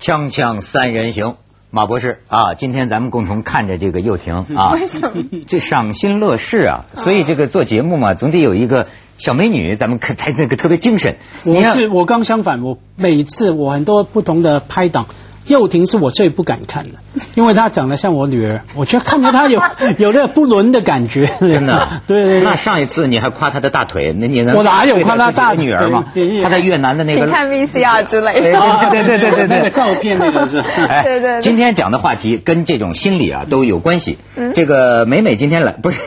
锵锵三人行，马博士啊，今天咱们共同看着这个又婷啊，为什么？这赏心乐事啊，所以这个做节目嘛，总得有一个小美女，咱们可才那个特别精神。我是我刚相反，我每次我很多不同的拍档，幼婷是我最不敢看的，因为她长得像我女儿，我觉得看着她有 有点不伦的感觉。真的，对对对。那上一次你还夸她的大腿，那你能我哪有夸她大女儿吗对对？对她在越南的那个请看 VCR 之类的。对对对对对那个照片那个是。哎，对对对今天讲的话题跟这种心理啊都有关系。嗯这个美美今天来不是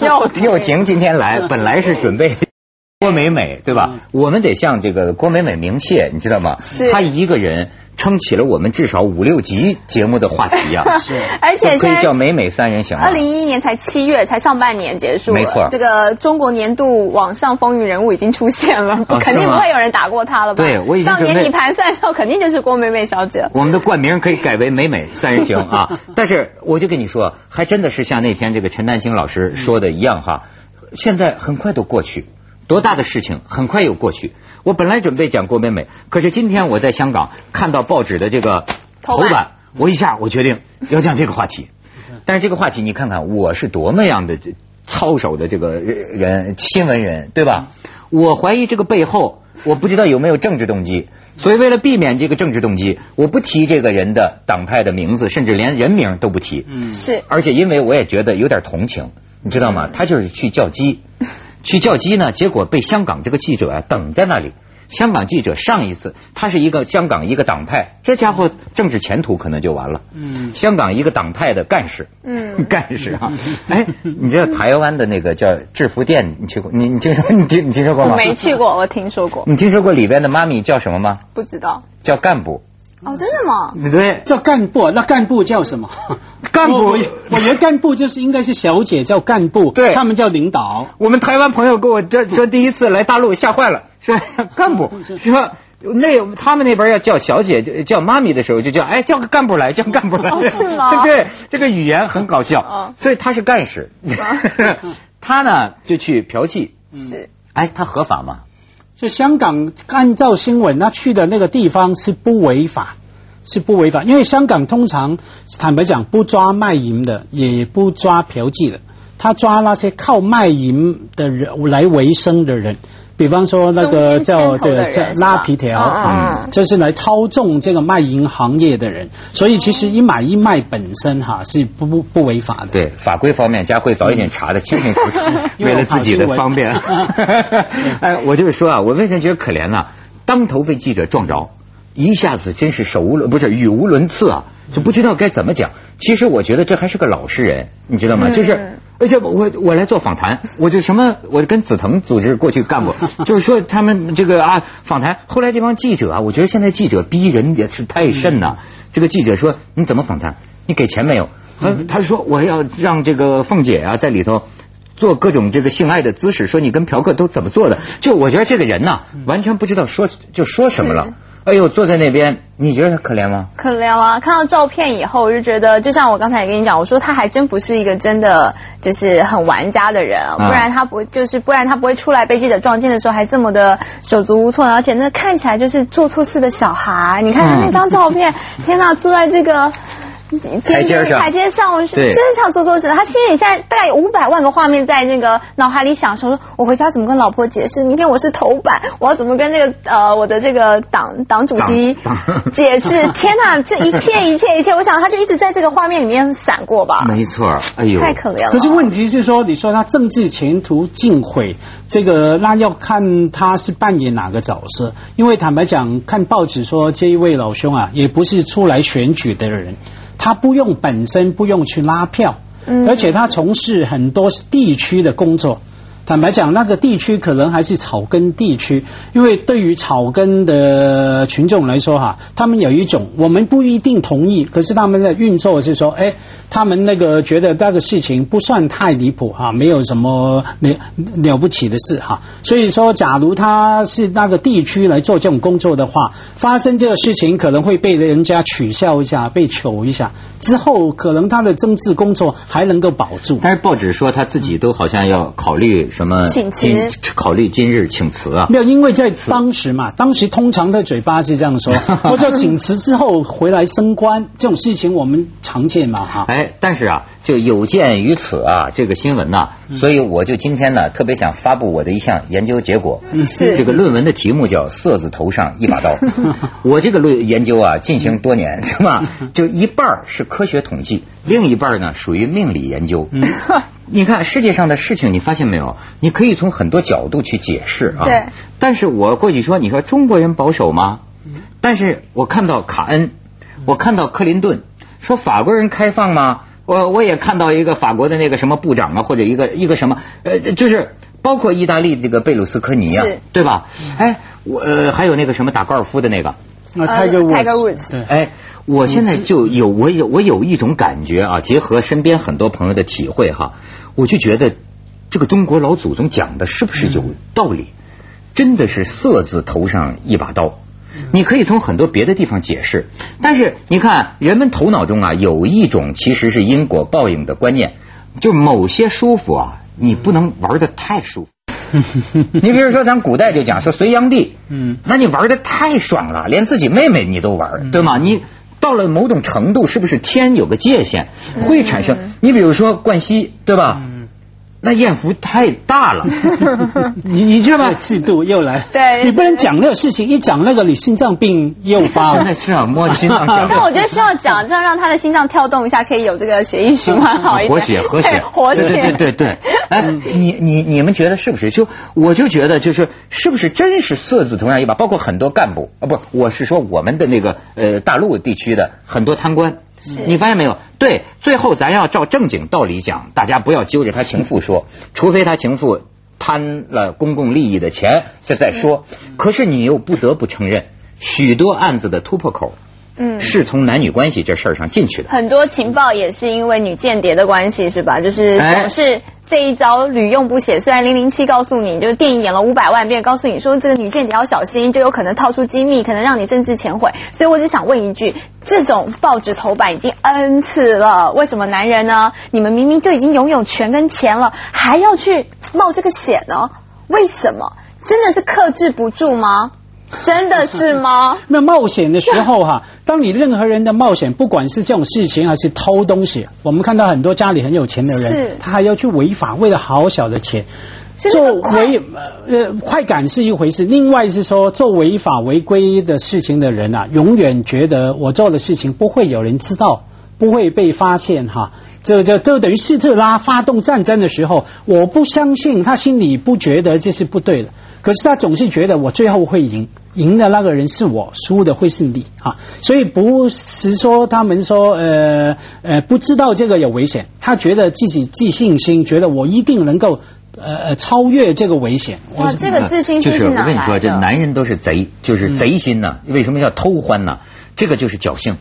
幼婷幼婷今天来，本来是准备。郭美美对吧？我们得向这个郭美美鸣谢，你知道吗？是她一个人撑起了我们至少五六集节目的话题 呀、而且可以叫美美三人行啊二。零一一年才七月，才上半年结束。没错这个中国年度网上风云人物已经出现了，哦 肯定不会有人打过她了吧？对我已经准备上年你盘算的时候，肯定就是郭美美小姐。我们的冠名可以改为美美三人行啊！但是我就跟你说，还真的是像那天这个陈丹青老师说的一样哈，现在很快都过去，多大的事情很快又过去。我本来准备讲郭美美，可是今天我在香港看到报纸的这个头版，我一下我决定要讲这个话题。但是这个话题你看看我是多么样的操守的这个人，新闻人对吧？我怀疑这个背后，我不知道有没有政治动机。所以为了避免这个政治动机，我不提这个人的党派的名字，甚至连人名都不提。嗯，是而且因为我也觉得有点同情，你知道吗？他就是去叫鸡，去叫鸡呢，结果被香港这个记者啊等在那里。香港记者上一次，他是一个香港一个党派，这家伙政治前途可能就完了。嗯香港一个党派的干事，嗯 干事啊，哎，你知道台湾的那个叫制服店，你去过？你你听说你听你听说过吗？没去过，我听说过，你听说过里边的妈咪叫什么吗？不知道。叫干部。哦，真的吗？对，叫干部，那干部叫什么？干部。我觉得干部就是应该是小姐叫干部，对。他们叫领导。我们台湾朋友跟我这这，第一次来大陆吓坏了，说 干部说那他们那边要叫小姐叫妈咪的时候就叫哎叫个干部来叫干部来，哦是吗？对，这个语言很搞笑。哦，所以他是干事，他呢就去嫖妓，是。哎，他合法吗？香港按照新闻，他去的那个地方是不违法，是不违法，因为香港通常坦白讲不抓卖淫的，也不抓嫖妓的，他抓那些靠卖淫的人来维生的人。比方说那个叫牵头的对叫拉皮条，嗯嗯嗯就是来操纵这个卖淫行业的人，所以其实一买一卖本身哈是不不不违法的。对法规方面，佳慧早一点查的清清楚楚，因为了自己的方便。哎，我就是说啊，我为什么觉得可怜呢？当头被记者撞着，一下子真是手无伦不是语无伦次啊，就不知道该怎么讲。其实我觉得这还是个老实人，你知道吗？嗯就是。而且我我来做访谈，我就什么，我跟紫藤组织过去干过，就是说他们这个啊访谈。后来这帮记者啊，我觉得现在记者逼人也是太甚呐。这个记者说你怎么访谈？你给钱没有？他他说我要让这个凤姐啊在里头做各种这个性爱的姿势，说你跟嫖客都怎么做的？就我觉得这个人呐，完全不知道说就说什么了。哎呦，坐在那边，你觉得他可怜吗？可怜啊！看到照片以后，我就觉得，就像我刚才也跟你讲，我说他还真不是一个真的就是很玩家的人，嗯不然他不就是不然他不会出来被记者撞见的时候还这么的手足无措，而且那看起来就是做错事的小孩。你看他那张照片，天哪，坐在这个。台阶上台阶上，我是对真想做错事。他心里现在大概有五百万个画面在那个脑海里想，说我回家怎么跟老婆解释？明天我是头版，我要怎么跟这个呃我的这个党党主席解释？天哪，这一切一切一切，我想他就一直在这个画面里面闪过吧。没错，哎呦，太可怜了。可是问题是说，你说他政治前途尽毁，这个那要看他是扮演哪个角色。因为坦白讲，看报纸说这一位老兄啊，也不是出来选举的人，他不用本身不用去拉票，嗯而且他从事很多地区的工作。坦白讲，那个地区可能还是草根地区，因为对于草根的群众来说，哈，他们有一种我们不一定同意，可是他们的运作是说，哎，他们那个觉得那个事情不算太离谱哈，没有什么了了不起的事哈。所以说，假如他是那个地区来做这种工作的话，发生这个事情可能会被人家取笑一下，被糗一下，之后可能他的政治工作还能够保住。但是报纸说他自己都好像要考虑什么请辞今考虑今日请辞啊？没有，因为在当时嘛，当时通常的嘴巴是这样说，我说请辞之后回来升官这种事情我们常见嘛哈。哎，但是啊，就有鉴于此啊，这个新闻呐、所以我就今天呢特别想发布我的一项研究结果。是这个论文的题目叫“色字头上一把刀”。我这个论研究啊进行多年，是吧？就一半是科学统计，另一半呢属于命理研究。你看世界上的事情，你发现没有？你可以从很多角度去解释啊。对。但是我过去说，你说中国人保守吗？但是我看到卡恩，我看到克林顿，说法国人开放吗？我我也看到一个法国的那个什么部长啊，或者一个一个什么呃，就是包括意大利这个贝鲁斯科尼啊，对吧？哎，我呃还有那个什么打高尔夫的那个，Tiger Tiger Woods，Woods 对，哎，我现在就有我有我有一种感觉啊，结合身边很多朋友的体会哈，我就觉得这个中国老祖宗讲的是不是有道理？真的是色字头上一把刀。你可以从很多别的地方解释，但是你看，人们头脑中啊有一种其实是因果报应的观念，就是某些舒服啊，你不能玩的太舒服。你比如说，咱古代就讲说隋炀帝，嗯那你玩的太爽了，连自己妹妹你都玩，对吗？你到了某种程度，是不是天有个界限，会产生？你比如说冠希，对吧？那艳福太大了，你你知道吗？嫉妒又来，对你不能讲那个事情，一讲那个你心脏病又发了现在。是啊，摸着心脏 讲。但我觉得需要讲，这样让他的心脏跳动一下，可以有这个血液循环好一点。活血，活血，活血，对对对对。哎，你你你们觉得是不是？就我就觉得就是是不是真是色字头上一把？包括很多干部啊，不，我是说我们的那个呃大陆地区的很多贪官。你发现没有？对，最后咱要照正经道理讲，大家不要揪着他情妇说，除非他情妇贪了公共利益的钱，这再说。可是你又不得不承认，许多案子的突破口嗯。是从男女关系这事儿上进去的。很多情报也是因为女间谍的关系，是吧？就是哎总是这一招屡用不鲜。虽然零零七告诉你，就是电影演了五百万遍，告诉你说这个女间谍要小心，就有可能套出机密，可能让你政治前悔。所以我只想问一句：这种报纸头版已经 N 次了，为什么男人呢？你们明明就已经拥有权跟钱了，还要去冒这个险呢？为什么？真的是克制不住吗？真的是吗？那冒险的时候哈，当你任何人的冒险，不管是这种事情还是偷东西，我们看到很多家里很有钱的人，他还要去违法，为了好小的钱。做违呃快感是一回事，另外是说做违法违规的事情的人啊，永远觉得我做的事情不会有人知道，不会被发现哈。这这就等于希特拉发动战争的时候，我不相信他心里不觉得这是不对的，可是他总是觉得我最后会赢，赢的那个人是我，输的会是你啊。所以不是说他们说呃呃不知道这个有危险，他觉得自己自信心，觉得我一定能够呃呃超越这个危险。哇，这个自信心就是我跟你说，这？男人都是贼，就是贼心呐、为什么叫偷欢呢？这个就是侥幸，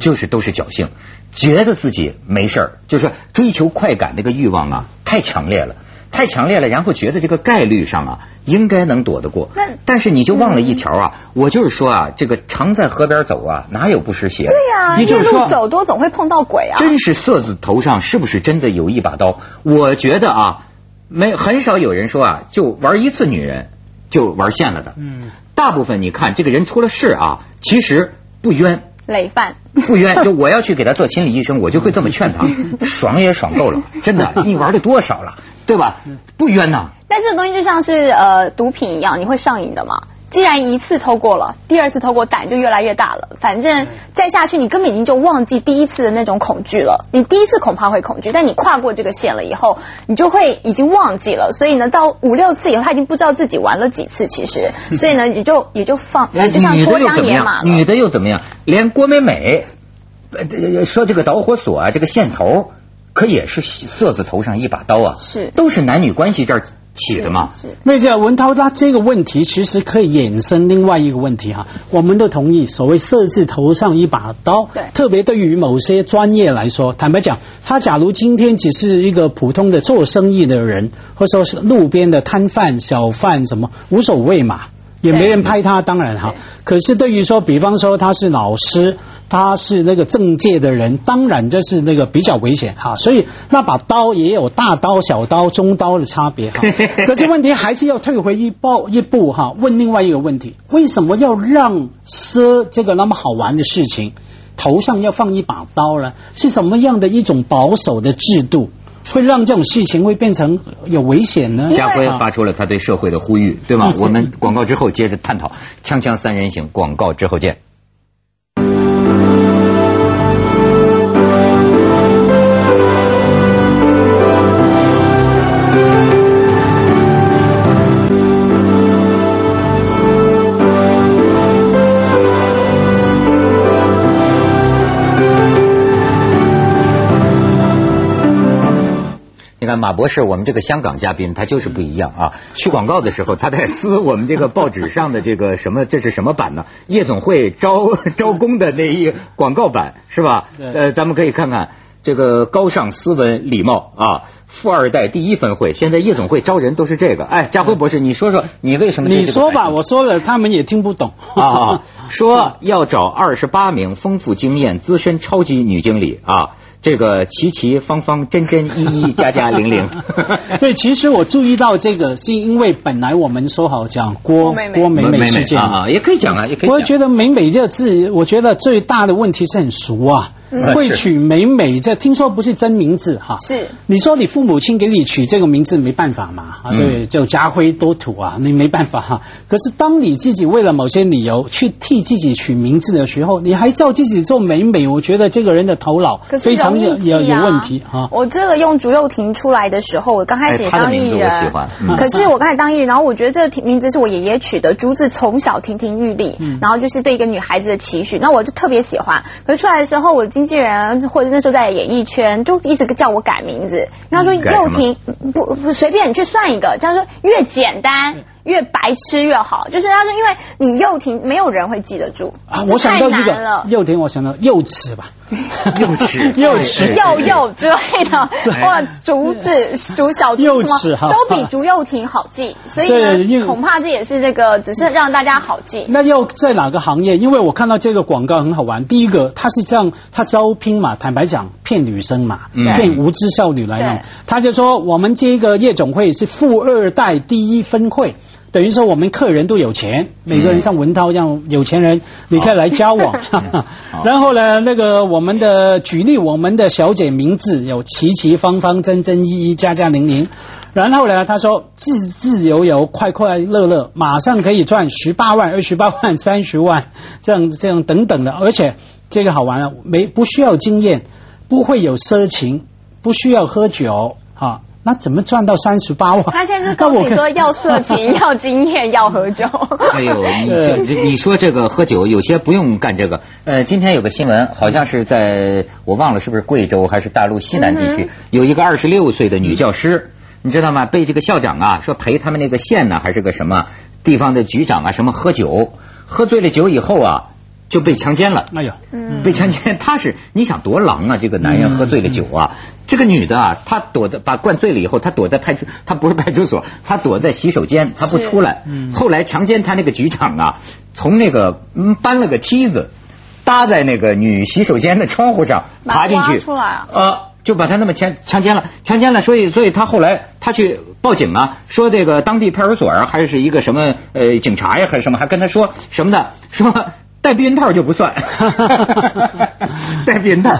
就是都是侥幸，觉得自己没事儿，就是说追求快感那个欲望啊，太强烈了。太强烈了，然后觉得这个概率上啊，应该能躲得过。那但是你就忘了一条啊，我就是说啊，这个常在河边走啊，哪有不湿鞋？对呀、夜也就是说路走多总会碰到鬼啊。真是色字头上是不是真的有一把刀？我觉得啊，没很少有人说啊，就玩一次女人就玩现了的。嗯，大部分你看这个人出了事啊，其实不冤。累犯。不冤，就我要去给他做心理医生，我就会这么劝他，爽也爽够了，真的，你玩的多少了，对吧？不冤呐，但这个东西就像是呃毒品一样，你会上瘾的嘛。既然一次偷过了，第二次偷过胆就越来越大了。反正再下去，你根本已经就忘记第一次的那种恐惧了。你第一次恐怕会恐惧，但你跨过这个线了以后，你就会已经忘记了。所以呢，到五六次以后，他已经不知道自己玩了几次。其实，所以呢，也就也就放，哎就像脱缰？野马了。女的又怎么样？连郭美美，呃这说这个导火索啊，这个线头，可也是色字头上一把刀啊，是都是男女关系这儿起的嘛。是那这文涛他这个问题其实可以衍生另外一个问题哈，我们都同意所谓设置头上一把刀，对特别对于某些专业来说，坦白讲，他假如今天只是一个普通的做生意的人，或者说是路边的摊贩、小贩什么无所谓嘛。也没人拍他，当然哈。可是对于说，比方说他是老师，他是那个政界的人，当然这是那个比较危险哈。所以那把刀也有大刀、小刀、中刀的差别哈。可是问题还是要退回一步一步哈，问另外一个问题：为什么要让奢这个那么好玩的事情头上要放一把刀呢？是什么样的一种保守的制度？会让这种事情会变成有危险呢？家辉发出了他对社会的呼吁，对吗？我们广告之后接着探讨。锵锵三人行，广告之后见。马博士，我们这个香港嘉宾他就是不一样啊！去广告的时候，他在撕我们这个报纸上的这个 什么，这是什么版呢？夜总会招 招工的那一广告版是吧？呃，咱们可以看看这个高尚、斯文、礼貌啊，富二代第一分会。现在夜总会招人都是这个。哎，家辉博士，你说说你为什么？你说吧，我说了他们也听不懂啊。说要找二十八名丰富经验、资深超级女经理啊。这个齐齐方方真真一一加加零零，对，其实我注意到这个，是因为本来我们说好讲郭郭美美事件啊，也可以讲啊，也可以。我觉得美美这字，我觉得最大的问题是很俗啊。会取美美，这听说不是真名字哈。是，你说你父母亲给你取这个名字没办法嘛？啊，对，叫家辉多土啊，你没办法哈。可是当你自己为了某些理由去替自己取名字的时候，你还叫自己做美美，我觉得这个人的头脑非常有有有问题哈。我这个用竹幼婷出来的时候，我刚开始也当艺人，喜欢。可是我刚才当艺人，然后我觉得这个名字是我爷爷取的，竹子从小亭亭玉立，然后就是对一个女孩子的期许，那我就特别喜欢。可是出来的时候，我经纪人。或者那时候在演艺圈，就一直叫我改名字。然后说又婷，不不随便你去算一个，这样说越简单。越白痴越好，就是他说，因为你幼婷没有人会记得住啊。我想到这个幼婷，我想到幼齿吧，幼齿、幼齿、幼幼之类的，哇竹子、竹小幼齿哈，都比竹幼婷好记。所以呢，恐怕这也是这个，只是让大家好记。那要在哪个行业？因为我看到这个广告很好玩。第一个，他是这样，他招聘嘛，坦白讲，骗女生嘛，骗无知少女来用。他就说，我们这个夜总会是富二代第一分会。等于说我们客人都有钱，每个人像文涛一样有钱人，你可以来交往。然后呢，那个我们的举例，我们的小姐名字有齐齐方方、真真一一、加加零零。然后呢，他说自自由由、快快乐乐，马上可以赚十八万、二十八万、三十万，这样这样等等的。而且这个好玩了，没不需要经验，不会有色情，不需要喝酒啊。那怎么赚到三十八万？他现在跟你说要色情、要经验、要喝酒。哎呦，你你说这个喝酒，有些不用干这个。呃，今天有个新闻，好像是在我忘了是不是贵州还是大陆西南地区，有一个二十六岁的女教师，你知道吗？被这个校长啊说陪他们那个县呢还是个什么地方的局长啊什么喝酒，喝醉了酒以后啊。就被强奸了，哎呀，被强奸，他是你想多狼啊！这个男人喝醉了酒啊，这个女的啊，她躲在把灌醉了以后，她躲在派出，她不是派出所，她躲在洗手间，她不出来。后来强奸她那个局长啊，从那个搬了个梯子搭在那个女洗手间的窗户上爬进去，出来啊，呃，就把他那么强强奸了，强奸了，所以所以他后来他去报警啊，说这个当地派出所啊，还是一个什么呃警察呀，还是什么，还跟他说什么的，说。戴避孕套就不算，戴避孕套。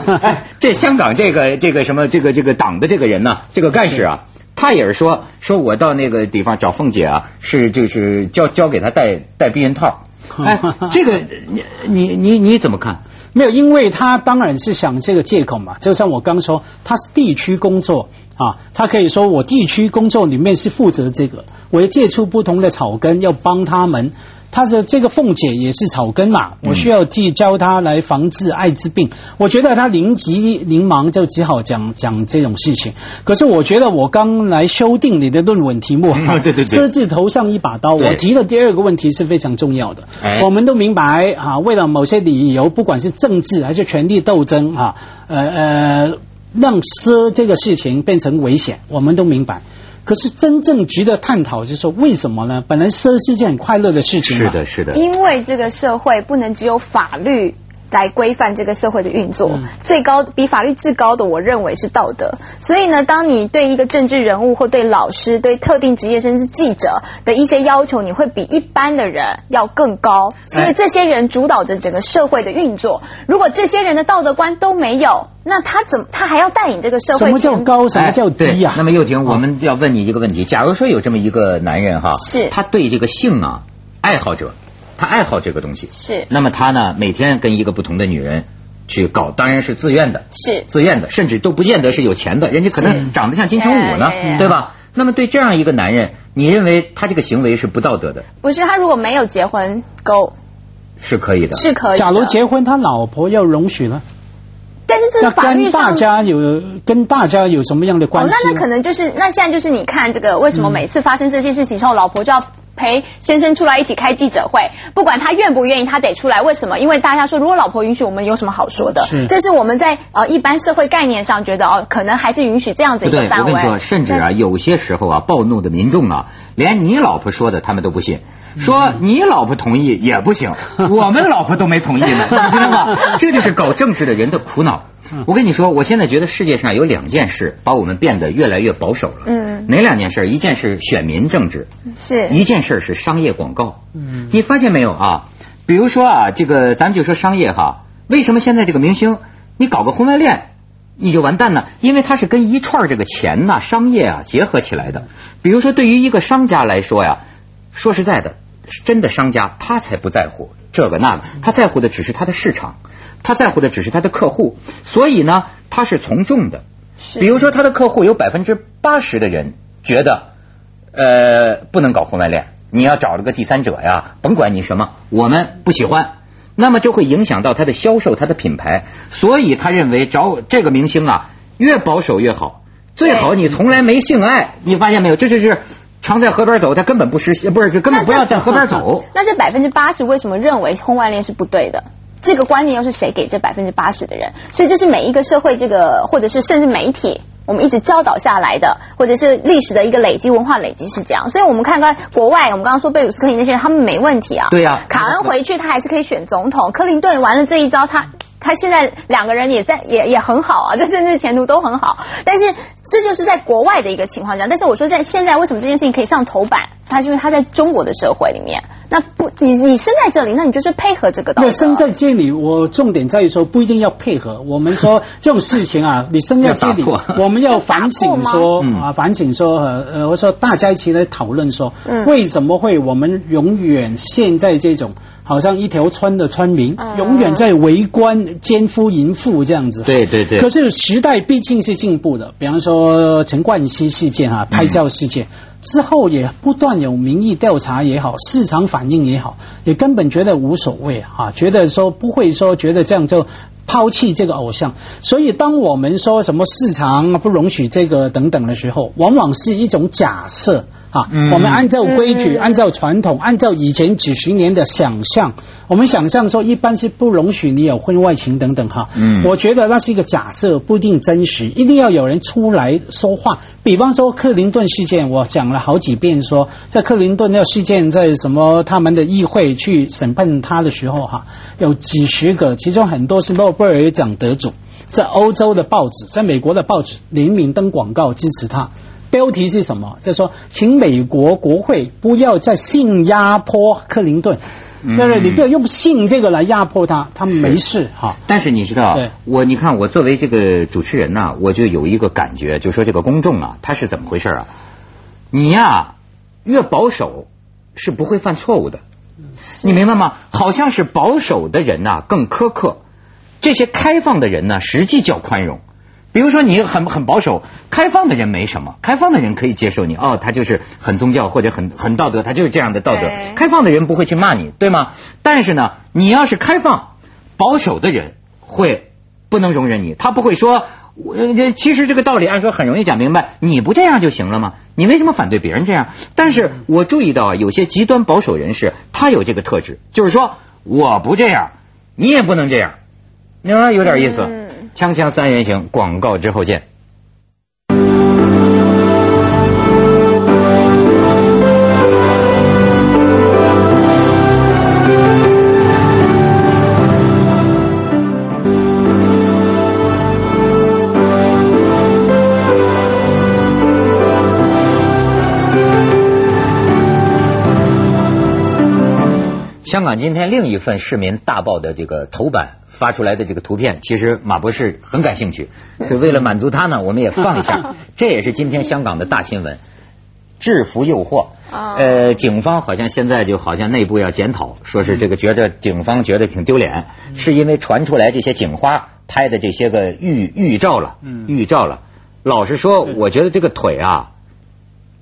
这香港这个这个什么这个这个党的这个人呢，这个干事啊，他也是说说我到那个地方找凤姐啊，是就是交交给他戴戴避孕套。哎，这个 你你你你怎么看？没有，因为他当然是想这个借口嘛。就像我刚说，他是地区工作啊，他可以说我地区工作里面是负责这个，我要借出不同的草根，要帮他们。他的这个凤姐也是草根嘛，我需要替教他来防治艾滋病。我觉得他临急临忙就只好讲讲这种事情。可是我觉得我刚来修订你的论文题目，对对对，设置头上一把刀。我提的第二个问题是非常重要的。我们都明白啊，为了某些理由，不管是政治还是权力斗争啊，呃呃，让奢这个事情变成危险，我们都明白。可是真正值得探讨就是说，为什么呢？本来奢是件很快乐的事情嘛。是的，是的。因为这个社会不能只有法律。来规范这个社会的运作，嗯最高比法律至高的，我认为是道德。所以呢，当你对一个政治人物或对老师、对特定职业甚至记者的一些要求，你会比一般的人要更高，是因为这些人主导着整个社会的运作。如果这些人的道德观都没有，那他怎么他还要带领这个社会？什么叫高？什么叫低呀、那么又婷，我们要问你一个问题：假如说有这么一个男人哈，是他对这个性啊爱好者，他爱好这个东西，是那么他呢每天跟一个不同的女人去搞，当然是自愿的，是自愿的，甚至都不见得是有钱的，人家可能长得像金城武呢对吧？那么对这样一个男人，你认为他这个行为是不道德的，不是他如果没有结婚够是可以的？是可以的，假如结婚，他老婆要容许呢？但是这那是法律跟大家有跟大家有什么样的哦，关系呢？那那可能就是那现在就是你看这个为什么每次发生这些事情之后，老婆就要陪先生出来一起开记者会，不管他愿不愿意，他得出来。为什么？因为大家说，如果老婆允许，我们有什么好说的？是这是我们在呃一般社会概念上觉得哦，可能还是允许这样子不对，我一个范围。跟你说，甚至啊，有些时候啊，暴怒的民众啊，连你老婆说的他们都不信，说你老婆同意也不行，我们老婆都没同意呢，你知道吗？这就是搞政治的人的苦恼。我跟你说，我现在觉得世界上有两件事把我们变得越来越保守了。嗯哪两件事？一件是选民政治，是一件事是商业广告。嗯你发现没有啊？比如说啊，这个咱们就说商业哈，为什么现在这个明星你搞个婚外恋你就完蛋呢？因为它是跟一串这个钱呐、商业啊结合起来的。比如说对于一个商家来说呀，说实在的，真的商家他才不在乎这个那个，他在乎的只是他的市场，他在乎的只是他的客户，所以呢，他是从众的。是比如说他的客户有百分之八十的人觉得，呃，不能搞婚外恋，你要找了个第三者呀，甭管你什么，我们不喜欢，那么就会影响到他的销售，他的品牌，所以他认为找这个明星啊，越保守越好，最好你从来没性爱，你发现没有？这就是常在河边走，他根本不实习，不是，就根本不要在河边走。那这百分之八十为什么认为婚外恋是不对的？这个观念又是谁给这百分之八十的人？所以这是每一个社会这个，或者是甚至媒体，我们一直教导下来的，或者是历史的一个累积，文化累积是这样。所以我们看看国外，我们刚刚说贝鲁斯科尼那些人，他们没问题啊。对呀卡恩回去他还是可以选总统，克林顿玩了这一招，他。他现在两个人也在也也很好啊，在政治前途都很好，但是这就是在国外的一个情况下。但是我说在现在为什么这件事情可以上头版？它是因为它在中国的社会里面，那不你你生在这里，那你就是配合这个道德。那生在这里，我重点在于说不一定要配合。我们说 这种事情啊，你生在这里 我们要反省说啊，反省说呃呃，我说大家一起来讨论说嗯，为什么会我们永远陷在这种好像一条村的村民嗯永远在围观奸夫淫妇这样子。对对对可是时代毕竟是进步的，比方说陈冠希事件啊，拍照事件。之后也不断有民意调查也好，市场反应也好，也根本觉得无所谓啊，觉得说不会说觉得这样就抛弃这个偶像。所以当我们说什么市场不容许这个等等的时候，往往是一种假设啊。嗯我们按照规矩、嗯按照传统、按照以前几十年的想象，我们想象说一般是不容许你有婚外情等等哈。嗯我觉得那是一个假设，不一定真实，一定要有人出来说话。比方说克林顿事件，我讲了好几遍说，在克林顿那事件在什么他们的议会去审判他的时候哈，有几十个，其中很多是诺贝尔奖得主，在欧洲的报纸，在美国的报纸联名登广告支持他。标题是什么？就说请美国国会不要再性压迫克林顿，嗯对不对？你不要用性这个来压迫他，他没事哈。但是你知道对，我你看我作为这个主持人呐、我就有一个感觉，就说这个公众啊，他是怎么回事啊？你呀、越保守是不会犯错误的，你明白吗？好像是保守的人呐、更苛刻，这些开放的人呢实际较宽容。比如说你很很保守，开放的人没什么，开放的人可以接受你哦，他就是很宗教或者很很道德，他就是这样的道德。开放的人不会去骂你，对吗？但是呢，你要是开放，保守的人会不能容忍你，他不会说，我这其实这个道理按说很容易讲明白，你不这样就行了吗？你为什么反对别人这样？但是我注意到啊，有些极端保守人士，他有这个特质，就是说我不这样，你也不能这样，明白吗？有点意思。嗯锵锵三人行，广告之后见。香港今天另一份市民大报的这个头版发出来的这个图片，其实马博士很感兴趣，所以为了满足他呢，我们也放一下。这也是今天香港的大新闻，制服诱惑。呃，警方好像现在就好像内部要检讨，说是这个觉得警方觉得挺丢脸，是因为传出来这些警花拍的这些个预预照了，预照了。老实说，我觉得这个腿啊。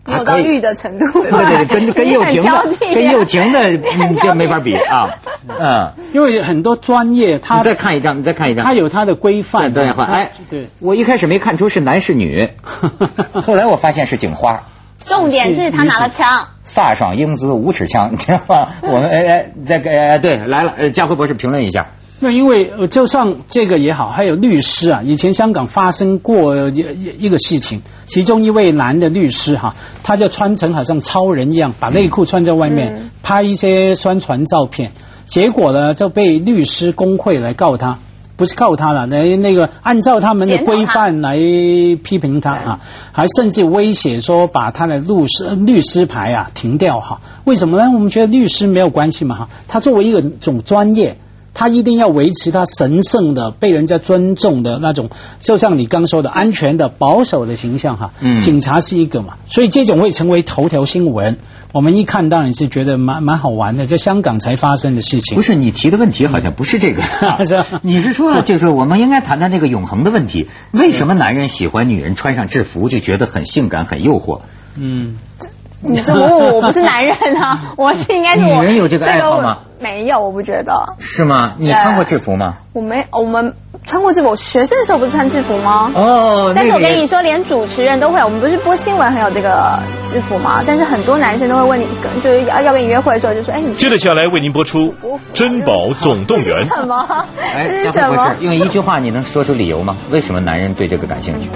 没有到玉的程度，对对对，跟跟 幼婷的跟幼婷的 这没法比啊，嗯，因为很多专业，他你再看一张，你再看一张，他有他的规范，对哎，对，我一开始没看出是男是女，后来我发现是警花，重点是他拿了枪，飒爽英姿五尺枪，你知道吗？我们哎哎，再给哎对来了，呃，嘉辉博士评论一下。那因为就像这个也好，还有律师啊，以前香港发生过一一个事情，其中一位男的律师哈，他就穿成好像超人一样，把内裤穿在外面，拍一些宣传照片，结果呢就被律师工会来告他，不是告他了，来那个按照他们的规范来批评他啊，还甚至威胁说把他的律师律师牌啊停掉哈，为什么呢？我们觉得律师没有关系嘛哈，他作为一个种专业。他一定要维持他神圣的、被人家尊重的那种，就像你刚说的安全的、保守的形象哈。嗯。警察是一个嘛，所以这种会成为头条新闻。我们一看当然是觉得蛮蛮好玩的，在香港才发生的事情。不是你提的问题好像不是这个，你是说就是我们应该谈谈那个永恒的问题？为什么男人喜欢女人穿上制服就觉得很性感、很诱惑？嗯。你这么问我，我不是男人啊，我是应该是女人有这个爱好吗？没有，我不觉得。是吗？你穿过制服吗？我没，我们穿过制服。我学生的时候不是穿制服吗？哦。但是我跟你说，连主持人都会。我们不是播新闻很有这个制服吗？但是很多男生都会问你，就是要要跟你约会的时候，就说：“哎，你。”接着下来为您播出《珍宝总动员》。什么？这是什么？用一句话你能说出理由吗？为什么男人对这个感兴趣？